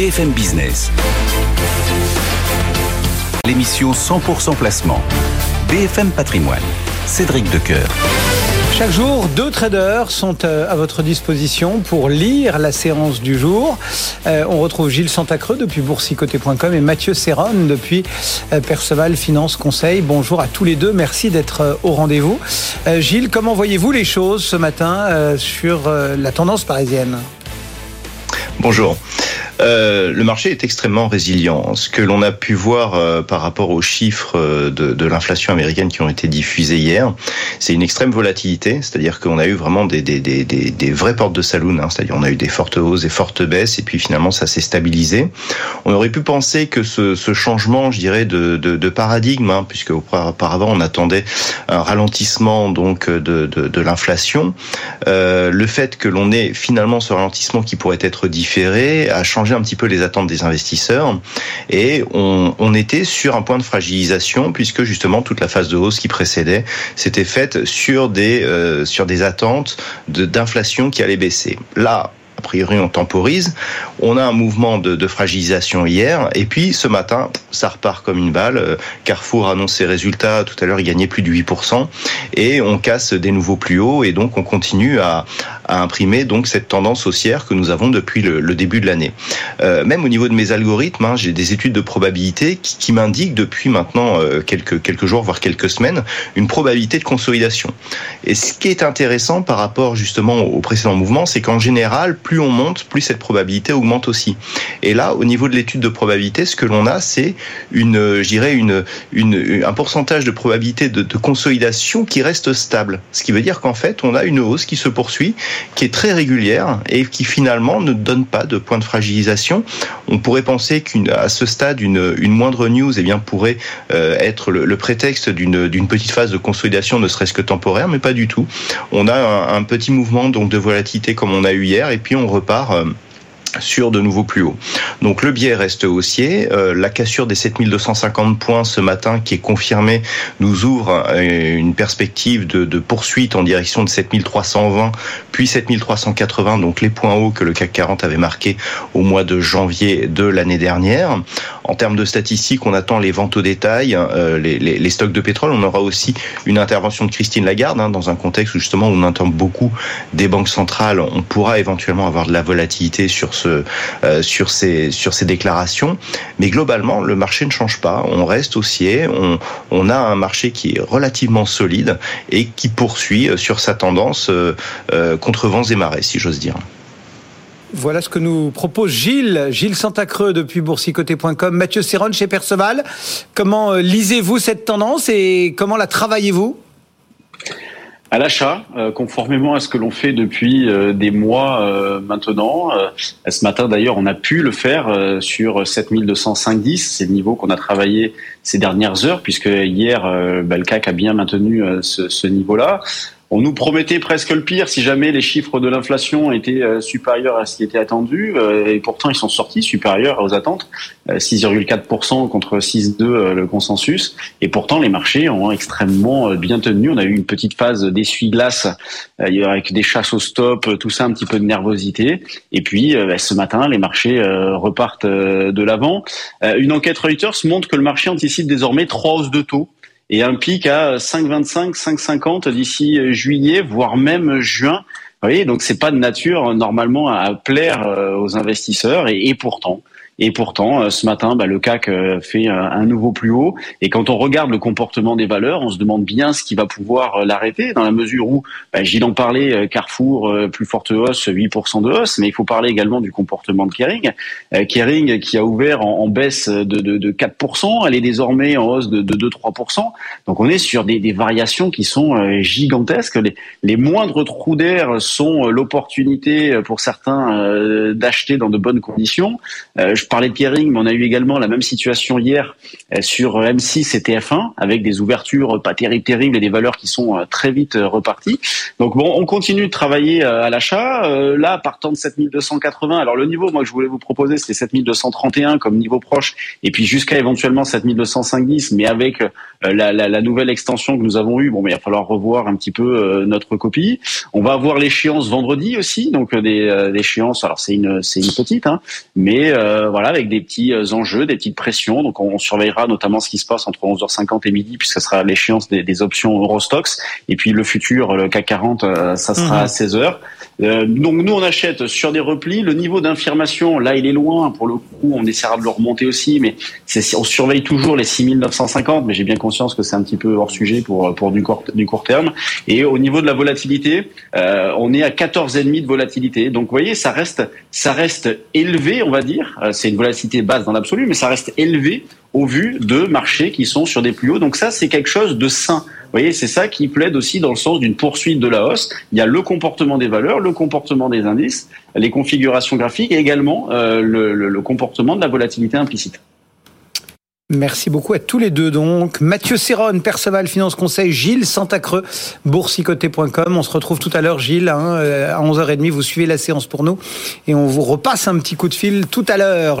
BFM Business. L'émission 100% placement. BFM Patrimoine. Cédric Decoeur. Chaque jour, deux traders sont euh, à votre disposition pour lire la séance du jour. Euh, on retrouve Gilles Santacreux depuis boursicoté.com et Mathieu Serron depuis euh, Perceval Finance Conseil. Bonjour à tous les deux, merci d'être au rendez-vous. Gilles, comment voyez-vous les choses ce matin sur la tendance parisienne? Bonjour. Euh, le marché est extrêmement résilient. Ce que l'on a pu voir euh, par rapport aux chiffres euh, de, de l'inflation américaine qui ont été diffusés hier, c'est une extrême volatilité, c'est-à-dire qu'on a eu vraiment des, des, des, des, vraies portes de saloon, hein. c'est-à-dire on a eu des fortes hausses, des fortes baisses, et puis finalement ça s'est stabilisé. On aurait pu penser que ce, ce changement, je dirais, de, de, de paradigme, hein, puisque auparavant on attendait un ralentissement donc de, de, de l'inflation, euh, le fait que l'on ait finalement ce ralentissement qui pourrait être différé a changé un petit peu les attentes des investisseurs et on, était sur un point de fragilisation puisque justement toute la phase de hausse qui précédait s'était faite sur des euh, sur des attentes d'inflation qui allait baisser. Là, a priori on temporise. On a un mouvement de, de, fragilisation hier, et puis ce matin, ça repart comme une balle. Euh, Carrefour annonce ses résultats, tout à l'heure il gagnait plus de 8%, et on casse des nouveaux plus hauts, et donc on continue à, à imprimer donc cette tendance haussière que nous avons depuis le, début de l'année. Euh, même au niveau de mes algorithmes, hein, j'ai des études de probabilité qui, qui m'indiquent depuis maintenant euh, quelques, quelques jours, voire quelques semaines, une probabilité de consolidation. Et ce qui est intéressant par rapport justement au précédent mouvement, c'est qu'en général, plus on monte, plus cette probabilité augmente aussi. Et là, au niveau de l'étude de probabilité, ce que l'on a, c'est une, je dirais, une, une, un pourcentage de probabilité de, de consolidation qui reste stable. Ce qui veut dire qu'en fait, on a une hausse qui se poursuit, qui est très régulière et qui finalement ne donne pas de point de fragilisation. On pourrait penser qu'à ce stade, une, une moindre news eh bien, pourrait euh, être le, prétexte d'une petite phase de consolidation, ne serait-ce que temporaire, mais pas du tout. On a un, un petit mouvement donc de volatilité comme on a eu hier, et puis on repart euh, sur de nouveaux plus hauts. Donc le biais reste haussier. Euh, la cassure des 7250 points ce matin qui est confirmée nous ouvre euh, une perspective de, de, poursuite en direction de 7320 puis 7380, donc les points hauts que le CAC 40 avait marqués au mois de janvier de l'année dernière. En termes de statistiques, on attend les ventes au détail, euh, les, stocks de pétrole. On aura aussi une intervention de Christine Lagarde hein, dans un contexte où justement on entend beaucoup des banques centrales. On pourra éventuellement avoir de la volatilité sur ce, euh, sur ces déclarations, mais globalement le marché ne change pas. On reste haussier. On, on a un marché qui est relativement solide et qui poursuit euh, sur sa tendance contre vents et marées, si j'ose dire. Voilà ce que nous propose Gilles, Gilles Santacreux depuis boursicoté.com, Mathieu Serron chez Perceval. Comment lisez-vous cette tendance et comment la travaillez-vous? À l'achat, euh, conformément à ce que l'on fait depuis euh, des mois euh, maintenant. ce matin d'ailleurs, on a pu le faire sur 7205,10. C'est le niveau qu'on a travaillé ces dernières heures, puisque hier, le CAC a bien maintenu ce niveau-là. On nous promettait presque le pire si jamais les chiffres de l'inflation étaient euh, supérieurs à ce qui était attendu, euh, et pourtant ils sont sortis supérieurs aux attentes, 6,4% euh, contre 6,2 le consensus, et pourtant les marchés ont extrêmement bien tenu. On a eu une petite phase d'essuie-glace avec des chasses au stop, tout ça, un petit peu de nervosité, et puis bah, ce matin les marchés repartent de l'avant. Une enquête Reuters montre que le marché anticipe désormais trois hausses de taux et un pic à 5,25, 5,50 d'ici juillet, voire même juin. Vous voyez, donc c'est pas de nature normalement à plaire euh, aux investisseurs et pourtant, et pourtant, euh, ce matin, bah, le CAC euh, fait un nouveau plus haut. Et quand on regarde le comportement des valeurs, on se demande bien ce qui va pouvoir euh, l'arrêter, dans la mesure où, bah, Gilles en parlait, Carrefour, plus forte hausse, 8% de hausse, mais il faut parler également du comportement de Kering. Kering qui a ouvert en, baisse de, de, de, 4%, elle est désormais en hausse de, de 2-3%. Donc on est sur des, variations qui sont gigantesques. Les, moindres trous d'air sont l'opportunité pour certains d'acheter dans de bonnes conditions. Parlais de Kering, mais on a eu également la même situation hier sur M6 et TF1 avec des ouvertures pas terribles, terribles et des valeurs qui sont très vite reparties. Donc bon, on continue de travailler à l'achat. Là, partant de 7280, alors le niveau, moi que je voulais vous proposer, c'était 7231 comme niveau proche, et puis jusqu'à éventuellement 7250, mais avec la, nouvelle extension que nous avons eue, bon, mais il va falloir revoir un petit peu notre copie. On va avoir l'échéance vendredi aussi, donc des, échéances. Alors c'est une une petite, hein, mais euh, voilà avec des petits euh, enjeux, des petites pressions. Donc on, surveillera notamment ce qui se passe entre 11h50 et midi, puisque ce sera l'échéance des, des, options Eurostox. Et puis le futur, le CAC 40, euh, ça sera mhm. à 16h. Euh, donc nous on achète sur des replis. Le niveau d'infirmation, là il est loin. Pour le coup, on essaiera de le remonter aussi, mais on surveille toujours les 6950. Mais j'ai bien conscience que c'est un petit peu hors sujet pour pour du court du court terme. Et au niveau de la volatilité, euh, on est à 14,5 de volatilité. Donc vous voyez, ça reste ça reste élevé, on va dire. C'est une volatilité basse dans l'absolu, mais ça reste élevé au vu de marchés qui sont sur des plus hauts. Donc ça, c'est quelque chose de sain. Vous voyez, c'est ça qui plaide aussi dans le sens d'une poursuite de la hausse. Il y a le comportement des valeurs, le comportement des indices, les configurations graphiques et également euh, le, le comportement de la volatilité implicite. Merci beaucoup à tous les deux donc. Mathieu Serron, Perceval Finance Conseil, Gilles Santacreux, boursicoté.com. On se retrouve tout à l'heure Gilles, hein, à 11h30. Vous suivez la séance pour nous et on vous repasse un petit coup de fil tout à l'heure.